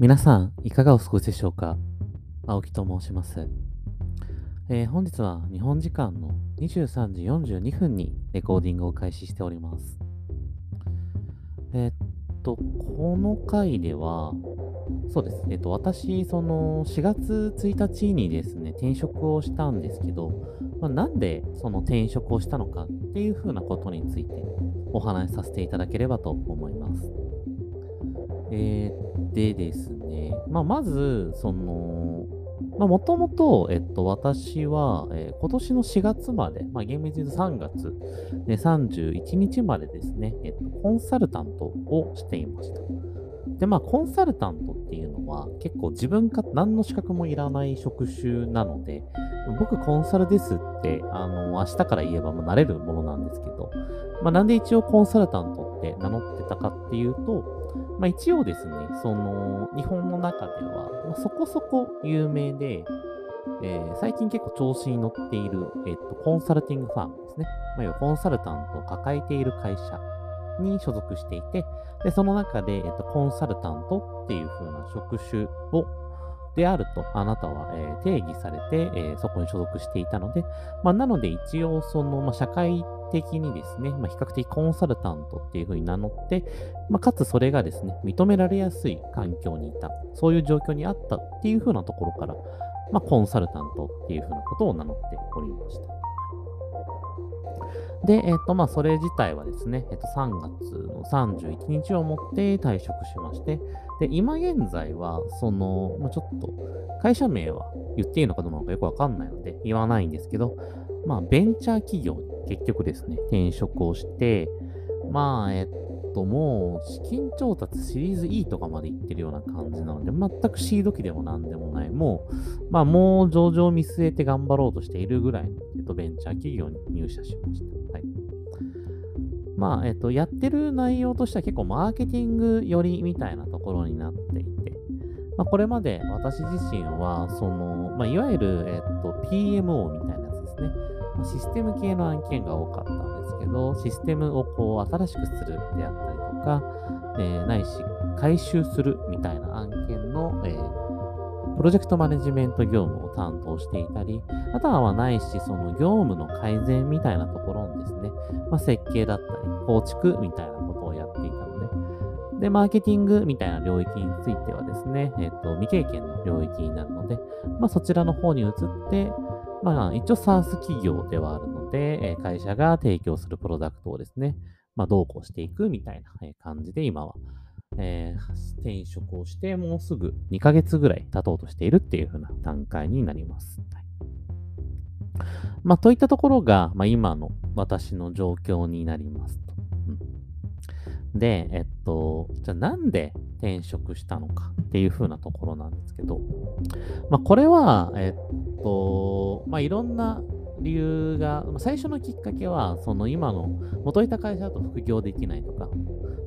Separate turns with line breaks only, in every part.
皆さん、いかがお過ごしでしょうか？青木と申します。えー本日は日本時間の23時42分にレコーディングを開始しております。えーっと、この回では、そうです。えっと、私、その4月1日にですね、転職をしたんですけど、まあ、なんでその転職をしたのかっていうふうなことについてお話しさせていただければと思います。えー、でですね、まあ、まず、その、まあ、もともと、えっと、私は、えー今年の4月まで、まあ、厳密に言うと3月で31日までですね、えっと、コンサルタントをしていました。で、まあ、コンサルタントっていうのは、結構自分か何の資格もいらない職種なので、僕コンサルですって、あの、明日から言えばもう慣れるものなんですけど、まあ、なんで一応コンサルタントって名乗ってたかっていうと、まあ、一応ですね、その、日本の中では、まあそこそこ有名で、えー最近結構調子に乗っている、えっと、コンサルティングファームですね。まあ、要はコンサルタントを抱えている会社に所属していて、で、その中で、えっと、コンサルタントっていう風な職種を、であると、あなたは、えー定義されて、えーそこに所属していたので、まあ、なので一応、その、まあ、社会的にですね、まあ、比較的コンサルタントっていう風に名乗って、まあ、かつそれがですね、認められやすい環境にいた、そういう状況にあったっていう風なところから、まあ、コンサルタントっていう風なことを名乗っておりました。で、えっ、と、まあ、それ自体はですね、えっ、と、3月の31日をもって退職しまして、で、今現在は、その、まあ、ちょっと、会社名は言っていいのかどうなのかよくわかんないので、言わないんですけど、まあ、ベンチャー企業に結局ですね、転職をして、まあ、えっと、もう、資金調達シリーズ E とかまで行ってるような感じなので、全くシード機でもなんでもない、もう、まあ、もう上場を見据えて頑張ろうとしているぐらいの、えっと、ベンチャー企業に入社しました。はい。まあ、えっと、やってる内容としては結構マーケティング寄りみたいなところになっていて、まあ、これまで私自身は、その、まあ、いわゆる、えっと、PMO みたいな。まシステム系の案件が多かったんですけど、システムをこう新しくするであったりとか、えーないし、回収するみたいな案件の、えープロジェクトマネジメント業務を担当していたり、あとはないし、その業務の改善みたいなところにですね、まあ、設計だったり、構築みたいなことをやっていたので、で、マーケティングみたいな領域についてはですね、えっ、と、未経験の領域になるので、まあ、そちらの方に移って、まあ、一応 SARS 企業ではあるので、え会社が提供するプロダクトをですね、まあ、どうこうしていくみたいな感じで今は、えー転職をして、もうすぐ2ヶ月ぐらい経とうとしているっていう風な段階になります。はいまあ、といったところが、まあ、今の私の状況になります。で、えっと、じゃあなんで転職したのかっていう風なところなんですけど、まあ、これは、えっと、まあ、いろんな理由が、最初のきっかけは、その今の元いた会社だと副業できないとか、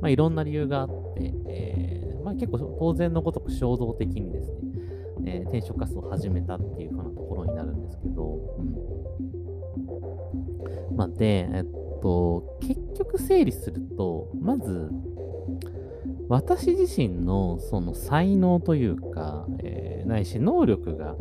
まあ、いろんな理由があって、えーまあ、結構当然のごとく衝動的にですね、えー転職活動を始めたっていう風なところになるんですけど、うん。まあ、で、えっと、と結局整理すると、まず、私自身のその才能というか、えーないし能力が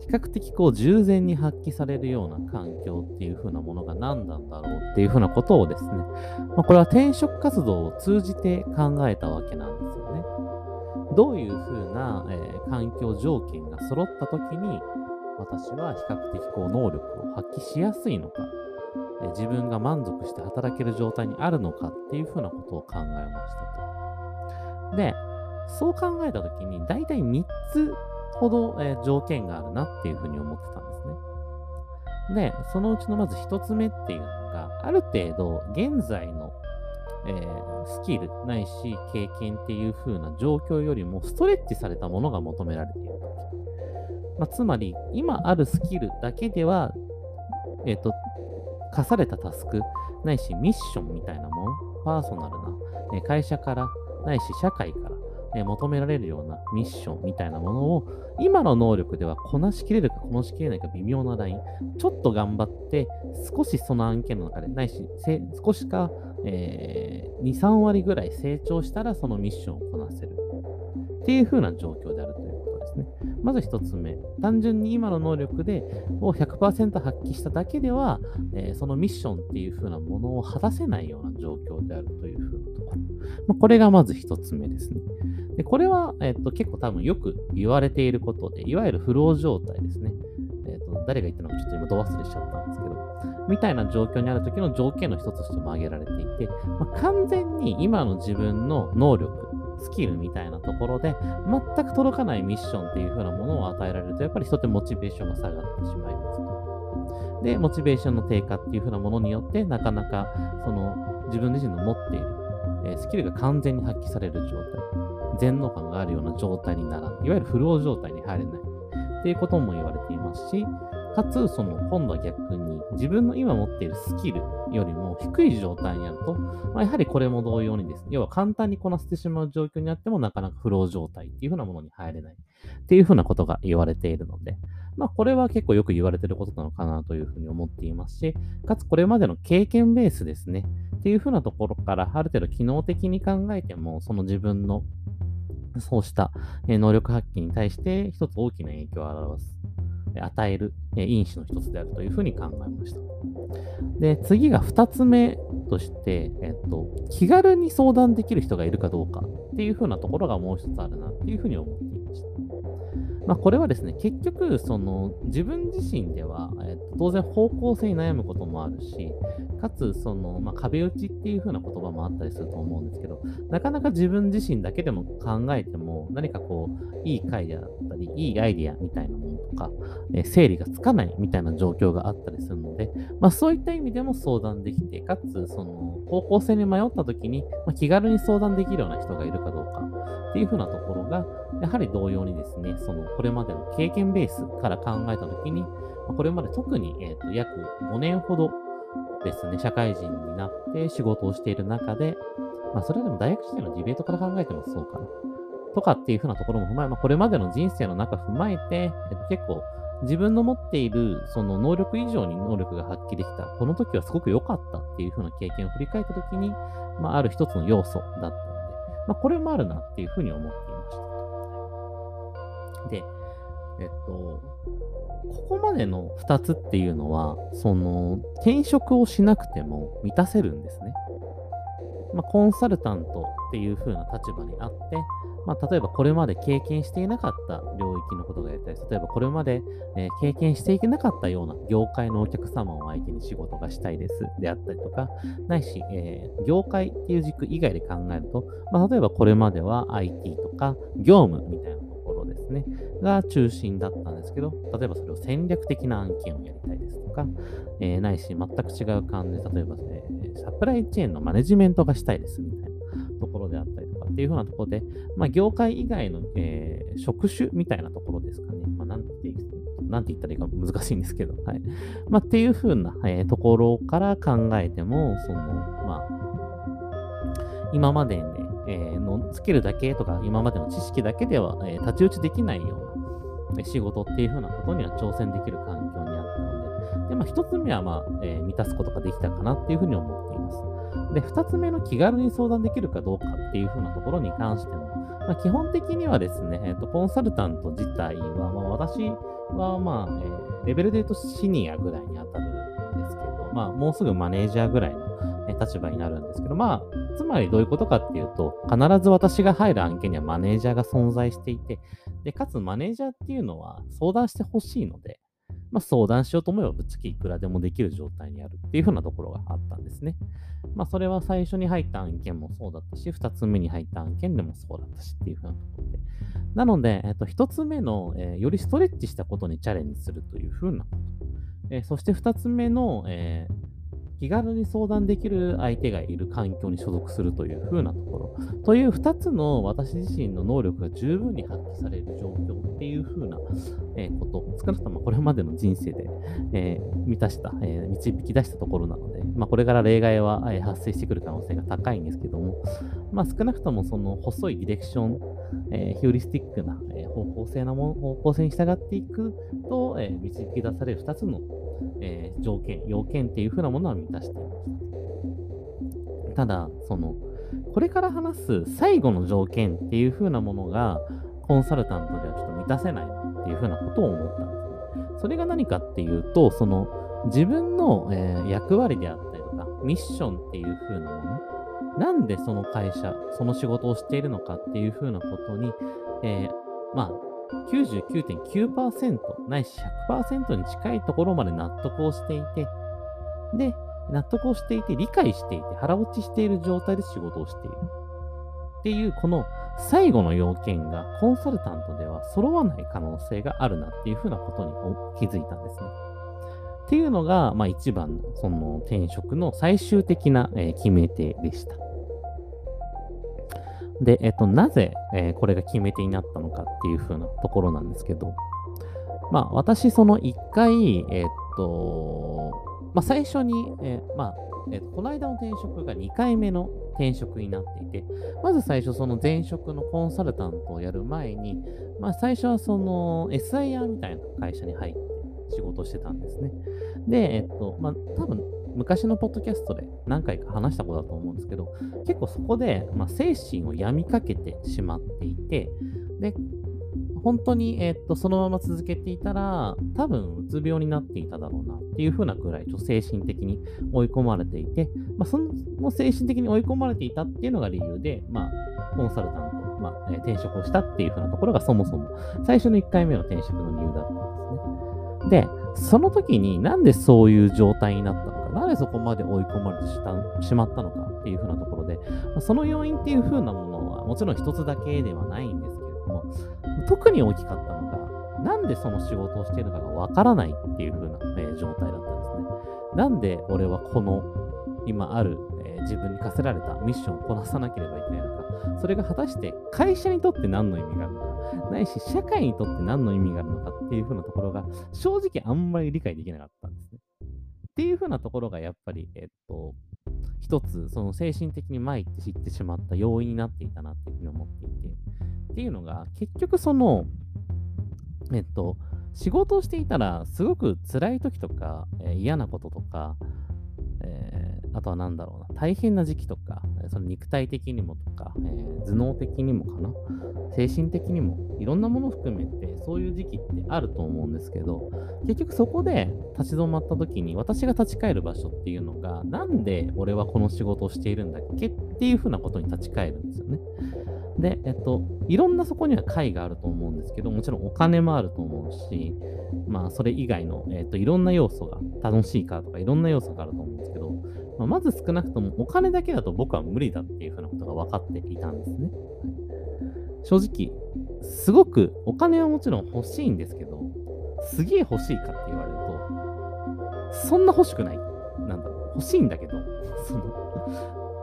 比較的こう従前に発揮されるような環境っていう風なものが何なんだろうっていう風なことをですね、まあ、これは転職活動を通じて考えたわけなんですよね。どういう風な、えー環境条件が揃った時に私は比較的こう能力を発揮しやすいのか、え自分が満足して働ける状態にあるのかっていう風なことを考えましたと。で、そう考えたときに、大体3つほど、えー条件があるなっていうふうに思ってたんですね。で、そのうちのまず1つ目っていうのが、ある程度、現在の、えースキルないし経験っていう風な状況よりもストレッチされたものが求められていると。まあ、つまり、今あるスキルだけでは、えっ、と、課されたタスク、ないしミッションみたいなもの、パーソナルな、え会社から、ないし社会から、え求められるようなミッションみたいなものを、今の能力ではこなしきれるかこなしきれないか微妙なライン、ちょっと頑張って、少しその案件の中で、ないし、少しか、えー2、3割ぐらい成長したらそのミッションをこなせる。っていう風な状況であるというですね。まず1つ目、単純に今の能力でを100%発揮しただけでは、えー、そのミッションっていう風なものを果たせないような状況であるという風なところ。まあ、これがまず1つ目ですね。でこれは、えーと、結構多分よく言われていることで、いわゆるフロー状態ですね。えーと、誰が言ったのかちょっと今、ど忘れしちゃったんですけど、みたいな状況にある時の条件の一つとしても挙げられていて、まあ、完全に今の自分の能力、スキルみたいなところで、全く届かないミッションっていう風なものを与えられると、やっぱり人ってモチベーションが下がってしまいますと。で、モチベーションの低下っていう風なものによって、なかなかその自分自身の持っている、え、スキルが完全に発揮される状態、全能感があるような状態にならない、いわゆるフロー状態に入れないっていうことも言われていますし、かつ、その、今度は逆に、自分の今持っているスキルよりも低い状態になると、まあ、やはりこれも同様にですね、要は簡単にこなせてしまう状況にあっても、なかなかフロー状態っていうふうなものに入れないっていうふうなことが言われているので、まあ、これは結構よく言われていることなのかなというふうに思っていますし、かつこれまでの経験ベースですね、っていうふうなところから、ある程度機能的に考えても、その自分のそうした能力発揮に対して一つ大きな影響を表す与える因子の一つであるというふうに考えました。で、次が二つ目として、えっと、気軽に相談できる人がいるかどうかっていうふうなところがもう一つあるなっていうふうに思っていました。まあ、これはですね、結局、その自分自身では、えっと、当然方向性に悩むこともあるし、かつ、その、まあ、壁打ちっていう風な言葉もあったりすると思うんですけど、なかなか自分自身だけでも考えても、何かこう、いい回であったり、いいアイディアみたいなものか、えー、整理がつかないみたいな状況があったりするので、まあ、そういった意味でも相談できて、かつ、その、方向性に迷った時に、ま、気軽に相談できるような人がいるかどうかっていう風なところが、やはり同様にですね、その、これまでの経験ベースから考えたときに、これまで特に、えーと、約5年ほどですね、社会人になって仕事をしている中で、まあ、それでも大学時代のディベートから考えてもそうかな。とかっていうふうなところも踏まえ、まあ、これまでの人生の中踏まえて、えー、と結構自分の持っているその能力以上に能力が発揮できた。この時はすごく良かったっていうふうな経験を振り返った時に、まあ、ある一つの要素だったので、まあ、これもあるなっていうふうに思っていました。で、えっと、ここまでの2つっていうのは、その、転職をしなくても満たせるんですね。まあ、コンサルタントっていう風な立場にあって、まあ、例えばこれまで経験していなかった領域のことがやりたい。例えばこれまで、え、経験していけなかったような業界のお客様を相手に仕事がしたいですであったりとか、ないし、えー、業界っていう軸以外で考えると、まあ、例えばこれまでは IT とか業務みたいなところですね、が中心だったんですけど、例えばそれを戦略的な案件をやりたいですとか、えー、ないし全く違う感じで、例えば、ね、サプライチェーンのマネジメントがしたいですみたいなところであったりとかっていうふうなところで、まあ、業界以外の、えー、職種みたいなところですかね。まあ、なんてなんて言ったらいいか難しいんですけど、はい。まあ、っていうふうな、えー、ところから考えても、その、まあ、今までね、えー、のつけるだけとか、今までの知識だけでは、えー、太刀打ちできないような仕事っていう風なことには挑戦できる環境にあったので、でまあ、一つ目は、まあえー、満たすことができたかなっていうふうに思っ。で、二つ目の気軽に相談できるかどうかっていう風なところに関しても、まあ、基本的にはですね、えーと、コンサルタント自体は、まあ、私は、まあえー、レベルで言うとシニアぐらいに当たるんですけど、まあ、もうすぐマネージャーぐらいの立場になるんですけど、まあ、つまりどういうことかっていうと、必ず私が入る案件にはマネージャーが存在していて、で、かつマネージャーっていうのは相談してほしいので、まあ、相談しようと思えばぶっつけいくらでもできる状態にあるっていう風なところがあったんですね。まあ、それは最初に入った案件もそうだったし、2つ目に入った案件でもそうだったしっていう風なところで。なので、えっと、一つ目の、えー、よりストレッチしたことにチャレンジするという風なこと。えー、そして2つ目の、えー気軽に相談できる相手がいる環境に所属するという風なところ。という2つの私自身の能力が十分に発揮される状況っていう風な、え、こと、少なくともこれまでの人生で、え、満たした、え、導き出したところなので、まあ、これから例外は、え発生してくる可能性が高いんですけども、まあ、少なくともその細いディレクション、えヒューリスティックな、え方向性なも方向性に従っていくと、え導き出される2つのえー、条件、要件っていう風なものは満たしています。たただ、その、これから話す最後の条件っていう風なものが、コンサルタントではちょっと満たせないっていう風なことを思ったんですね。それが何かっていうと、その自分の、えー、役割であったりとか、ミッションっていう風なもの、なんでその会社、その仕事をしているのかっていう風なことに、えー、まあ、99.9%ないし100%に近いところまで納得をしていて、で、納得をしていて、理解していて、腹落ちしている状態で仕事をしている。っていう、この最後の要件がコンサルタントでは揃わない可能性があるなっていうふうなことに気づいたんですね。っていうのが、まあ一番の、その転職の最終的な、決め手でした。で、えっと、なぜ、えー、これが決め手になったのかっていうふうなところなんですけど、まあ私その一回、えっと、まあ、最初に、えー、まあ、えー、この間の転職が2回目の転職になっていて、まず最初その前職のコンサルタントをやる前に、まあ最初はその SIR みたいな会社に入って仕事してたんですね。で、えっと、まあ多分昔のポッドキャストで何回か話したことだと思うんですけど、結構そこで、まあ、精神を病みかけてしまっていて、で、本当に、えー、っと、そのまま続けていたら、多分、うつ病になっていただろうなっていう風なくらい、ちょ精神的に追い込まれていて、まあ、その精神的に追い込まれていたっていうのが理由で、まあ、コンサルタント、まあ、えー、転職をしたっていう風なところがそもそも、最初の1回目の転職の理由だったんですね。で、その時になんでそういう状態になったの、なぜそこまで追い込まれてしまったのかっていう風なところで、ま、その要因っていう風なものは、もちろん一つだけではないんですけれども、特に大きかったのが、なんでその仕事をしているのかがわからないっていう風な、え、状態だったんですね。なんで俺はこの今ある、え、自分に課せられたミッションをこなさなければいけないのか、それが果たして会社にとって何の意味があるのか、ないし社会にとって何の意味があるのかっていう風なところが正直あんまり理解できなかったん。っていう風なところがやっぱり、えっと、一つ、その精神的に参って知ってしまった要因になっていたなっていうふうに思っていて、っていうのが、結局その、えっと、仕事をしていたら、すごく辛い時とか、えー、嫌なこととか、え、あとは何だろうな、大変な時期とか、その肉体的にもとか、えー、頭脳的にもかな、精神的にも、いろんなもの含めて、そういう時期ってあると思うんですけど、結局そこで立ち止まった時に、私が立ち返る場所っていうのが、なんで俺はこの仕事をしているんだっけっていうふうなことに立ち返るんですよね。で、えっと、いろんなそこには解があると思うんですけど、もちろんお金もあると思うし、まあ、それ以外の、えっと、いろんな要素が、楽しいからとか、いろんな要素があると思うんですけど、ま、まず少なくともお金だけだと僕は無理だっていうふうなことが分かっていたんですね。正直、すごくお金はもちろん欲しいんですけど、すげえ欲しいかって言われると、そんな欲しくない。なんだろう、欲しいんだけど、その、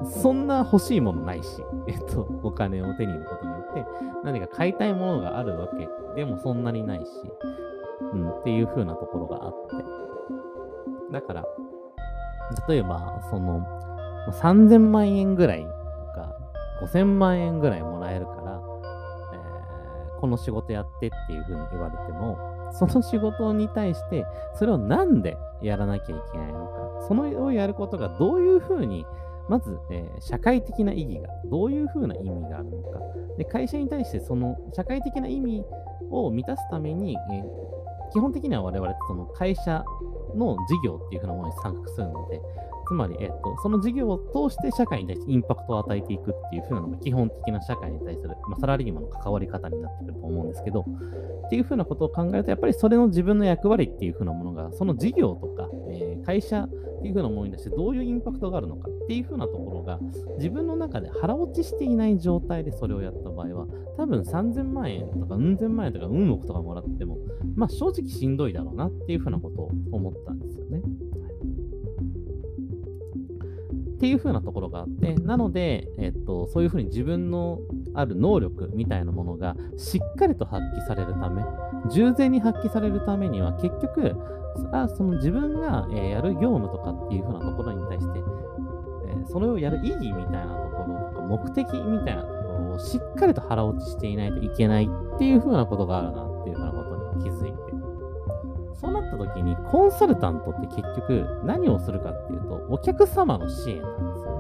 そんな欲しいものないし、えっと、お金を手に入れることによって、何か買いたいものがあるわけでもそんなにないし、うん、っていう風なところがあって。だから、例えば、その、3000万円ぐらいとか、5000万円ぐらいもらえるから、えー、この仕事やってっていう風に言われても、その仕事に対して、それをなんでやらなきゃいけないのか、そのをやることがどういう風にまず、えー、社会的な意義が、どういうふうな意味があるのか。で、会社に対してその社会的な意味を満たすために、えー、基本的には我々その会社の事業っていうふうなものに参画するので、つまり、えっ、と、その事業を通して社会に対してインパクトを与えていくっていう風なのが基本的な社会に対する、まあ、サラリーマンの関わり方になってくると思うんですけど、っていう風なことを考えると、やっぱりそれの自分の役割っていう風なものが、その事業とか、えー、会社っていう風なものに対してどういうインパクトがあるのかっていう風なところが、自分の中で腹落ちしていない状態でそれをやった場合は、多分3000万円とか、うん千万円とか、うん億とかもらっても、まあ正直しんどいだろうなっていう風なことを思ったんですよね。っていう風なところがあって、なので、えっと、そういう風に自分のある能力みたいなものがしっかりと発揮されるため、従前に発揮されるためには、結局、あその自分が、え、やる業務とかっていう風なところに対して、え、それをやる意義みたいなところとか、目的みたいなところをしっかりと腹落ちしていないといけないっていう風なことがあるなっていう風なことに気づいて、そうなった時に、コンサルタントって結局何をするかっていうと、お客様の支援なんですよ。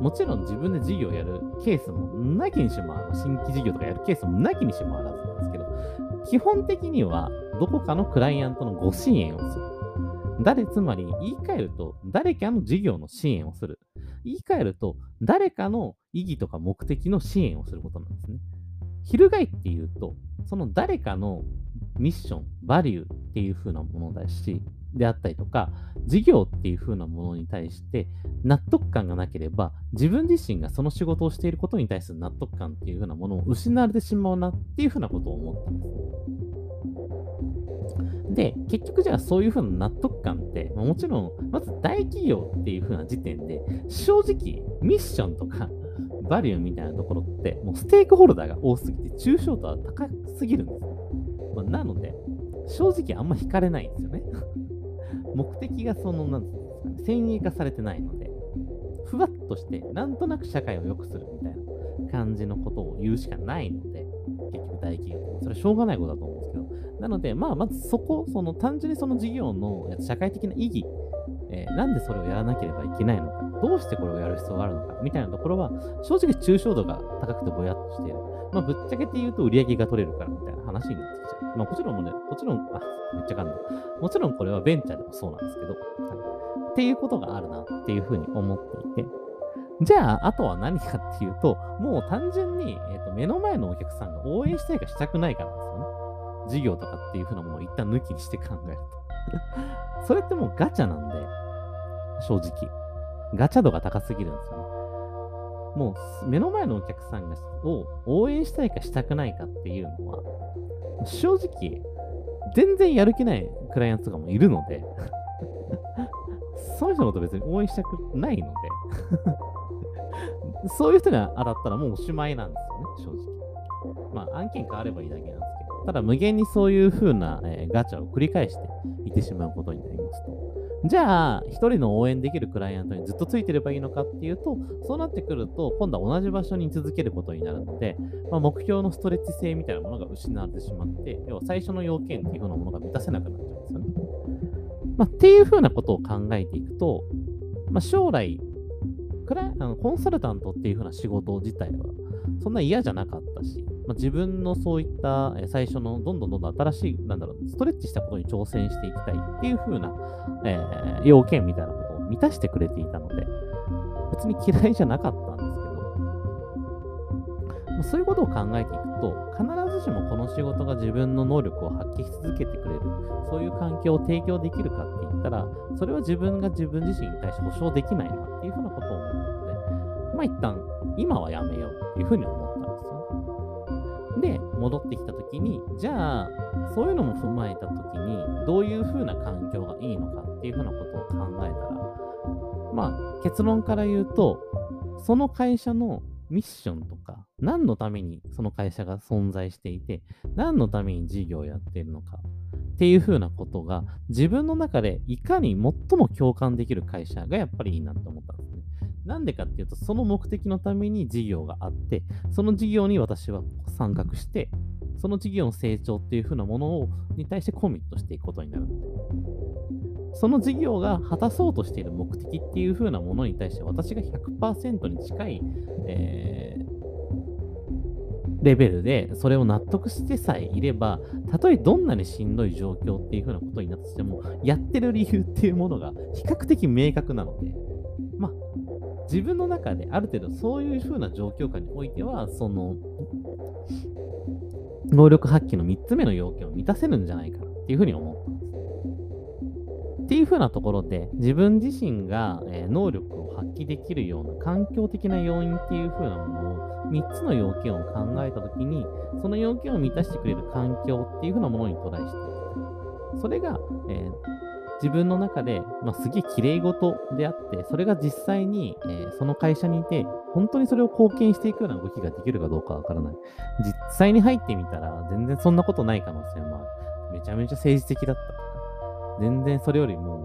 もちろん自分で事業をやるケースもなきにしもあらず、新規事業とかやるケースもなきにしもあらずなんですけど、基本的にはどこかのクライアントのご支援をする。誰、つまり言い換えると、誰かの事業の支援をする。言い換えると、誰かの意義とか目的の支援をすることなんですね。翻っていうと、その誰かのミッション、バリューっていう風なものだし、であったりとか、事業っていう風なものに対して納得感がなければ、自分自身がその仕事をしていることに対する納得感っていう風なものを失われてしまうなっていう風なことを思ったんです。で、結局じゃあそういう風な納得感って、まもちろん、まず大企業っていう風な時点で、正直、ミッションとか、バリューみたいなところって、もうステークホルダーが多すぎて、抽象度は高すぎるんです。まあ、なので、正直あんま惹かれないんですよね。目的がその、なんですかね、先鋭化されてないので、ふわっとして、なんとなく社会を良くするみたいな感じのことを言うしかないので、結局大企業って、それはしょうがないことだと思う、なので、まあ、まずそこ、その単純にその事業の社会的な意義、えー、なんでそれをやらなければいけないのか、どうしてこれをやる必要があるのか、みたいなところは、正直抽象度が高くてぼやっとしている。まあ、ぶっちゃけて言うと売り上げが取れるからみたいな話になってきちゃう。まあ、もちろんもね、もちろん、あ、めっちゃ感動。もちろんこれはベンチャーでもそうなんですけど、はい、っていうことがあるなっていうふうに思っていて、じゃあ、あとは何かっていうと、もう単純に、えーと、目の前のお客さんが応援したいかしたくないかなんですよね。事業とかっていうふうなものを一旦抜きにして考えると。それってもうガチャなんで、正直。ガチャ度が高すぎるんですよね。もう目の前のお客さんを応援したいかしたくないかっていうのは、正直、全然やる気ないクライアントとかもいるので その人のこと別に応援したくないので そういう人が当たったらもうおしまいなんですよね、正直。まあ、案件変わればいいだけなんですけど、ただ無限にそういう風な、えー、ガチャを繰り返していってしまうことになりますと。じゃあ、一人の応援できるクライアントにずっとついてればいいのかっていうと、そうなってくると、今度は同じ場所に続けることになるので、まあ、目標のストレッチ性みたいなものが失われてしまって、要は最初の要件っていうふうなものが満たせなくなっちゃうんですよね。まあ、っていうふうなことを考えていくと、まあ、将来、クラあのコンサルタントっていうふうな仕事自体は、そんな嫌じゃなかったし、まあ、自分のそういった、最初のどんどんどんどん新しい、なんだろう、ストレッチしたことに挑戦していきたいっていう風な、えー、要件みたいなことを満たしてくれていたので、別に嫌いじゃなかったんですけど、まあ、そういうことを考えていくと、必ずしもこの仕事が自分の能力を発揮し続けてくれる、そういう環境を提供できるかって言ったら、それは自分が自分自身に対して保証できないなっていうふうなことを思ったので、まあ一旦、今はやめようっていうふうに思ったんですよ。で、戻ってきたときに、じゃあ、そういうのも踏まえたときに、どういう風な環境がいいのかっていう風なことを考えたら、まあ、結論から言うと、その会社のミッションとか、何のためにその会社が存在していて、何のために事業をやっているのかっていう風なことが、自分の中でいかに最も共感できる会社がやっぱりいいなって思ったんですね。なんでかっていうと、その目的のために事業があって、その事業に私は参画して、その事業の成長っていう風なものをに対してコミットしていくことになるので、その事業が果たそうとしている目的っていう風なものに対して私が100%に近い、えー、レベルでそれを納得してさえいれば、たとえどんなにしんどい状況っていう風なことになっても、やってる理由っていうものが比較的明確なので、自分の中である程度そういう風な状況下においては、その、能力発揮の3つ目の要件を満たせるんじゃないかなっていうふうに思ったんです。っていう風なところで、自分自身が、え、能力を発揮できるような環境的な要因っていう風なものを、3つの要件を考えたときに、その要件を満たしてくれる環境っていう風なものにトライしていく。それが、えー自分の中で、まあ、すげえ綺麗事であって、それが実際に、えー、その会社にいて、本当にそれを貢献していくような動きができるかどうかわからない。実際に入ってみたら、全然そんなことない可能性もある。めちゃめちゃ政治的だった、全然それよりも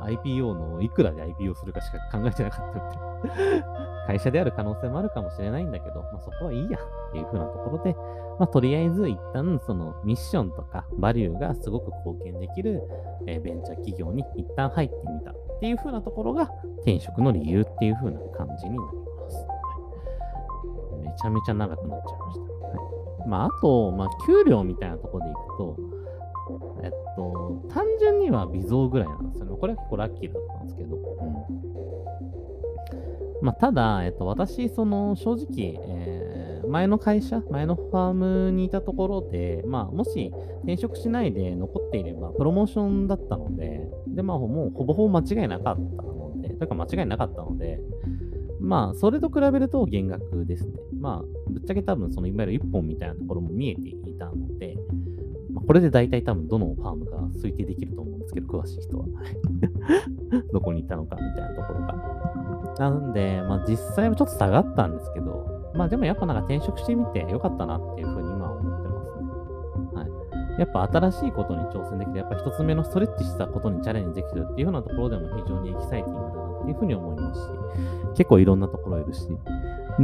IPO のいくらで IPO するかしか考えてなかったみたいな。会社である可能性もあるかもしれないんだけど、まあ、そこはいいやっていう風なところで、まあ、とりあえず一旦そのミッションとかバリューがすごく貢献できる、え、ベンチャー企業に一旦入ってみたっていう風なところが転職の理由っていう風な感じになります。めちゃめちゃ長くなっちゃいました。はい、まあ、あと、まあ、給料みたいなところでいくと、と、単純には微増ぐらいなんですよね。これは結構ラッキーだったんですけど。うんまあ、ただ、えっと、私、その、正直、えー、前の会社、前のファームにいたところで、まあ、もし転職しないで残っていれば、プロモーションだったので、で、まあ、もうほぼほぼ間違いなかったので、というか間違いなかったので、まあ、それと比べると減額ですね。まあ、ぶっちゃけ多分、その、いわゆる一本みたいなところも見えていたので、これで大体多分、どのファームが推定できると思うんですけど、詳しい人は。どこに行ったのかみたいなところが。なんで、まあ実際はちょっと下がったんですけど、まあでもやっぱなんか転職してみてよかったなっていうふうに今は思ってますね。はい。やっぱ新しいことに挑戦できて、やっぱ一つ目のストレッチしたことにチャレンジできるっていうようなところでも非常にエキサイティングだなっていうふうに思いますし、結構いろんなところいるし。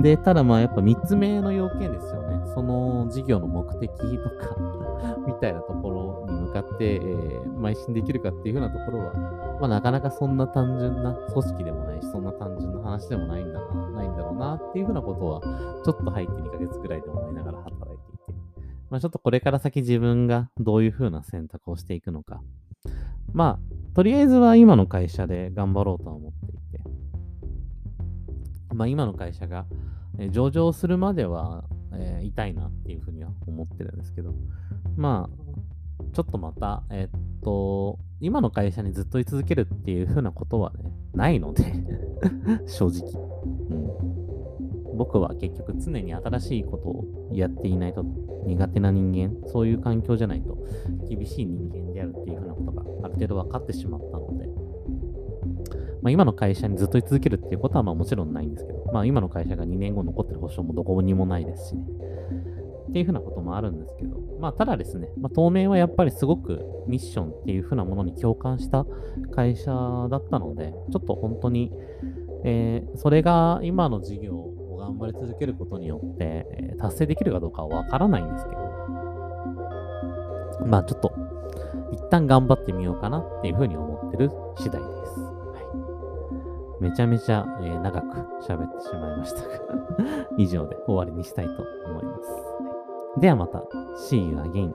で、ただまあやっぱ三つ目の要件ですよね。その事業の目的とか みたいなところに向かって、えー、邁進できるかっていうふうなところは、まあ、なかなかそんな単純な組織でもないし、そんな単純な話でもないんだな、ないんだろうなっていうふうなことは、ちょっと入って2ヶ月ぐらいで思いながら働いていて、まあ、ちょっとこれから先自分がどういうふうな選択をしていくのか。まあ、とりあえずは今の会社で頑張ろうとは思って、まあ、今の会社が、え上場するまでは、えー、痛いなっていうふうには思ってるんですけど、まあ、ちょっとまた、えー、っと、今の会社にずっと居続けるっていうふうなことはね、ないので 正直、うん。僕は結局常に新しいことをやっていないと苦手な人間、そういう環境じゃないと厳しい人間であるっていうふうなことがある程度分かってしまった、まあ、今の会社にずっと居続けるっていうことはまあもちろんないんですけど、まあ今の会社が2年後残ってる保証もどこにもないですしね。っていうふうなこともあるんですけど、まあ、ただですね、まあ、当面はやっぱりすごくミッションっていうふうなものに共感した会社だったので、ちょっと本当に、えー、それが今の事業を頑張り続けることによって、えー、達成できるかどうかはわからないんですけど、まあちょっと、一旦頑張ってみようかなっていうふうに思ってる次第です。めちゃめちゃ、えー、長く喋ってしまいましたが 以上で終わりにしたいと思います。ではまた。See you again.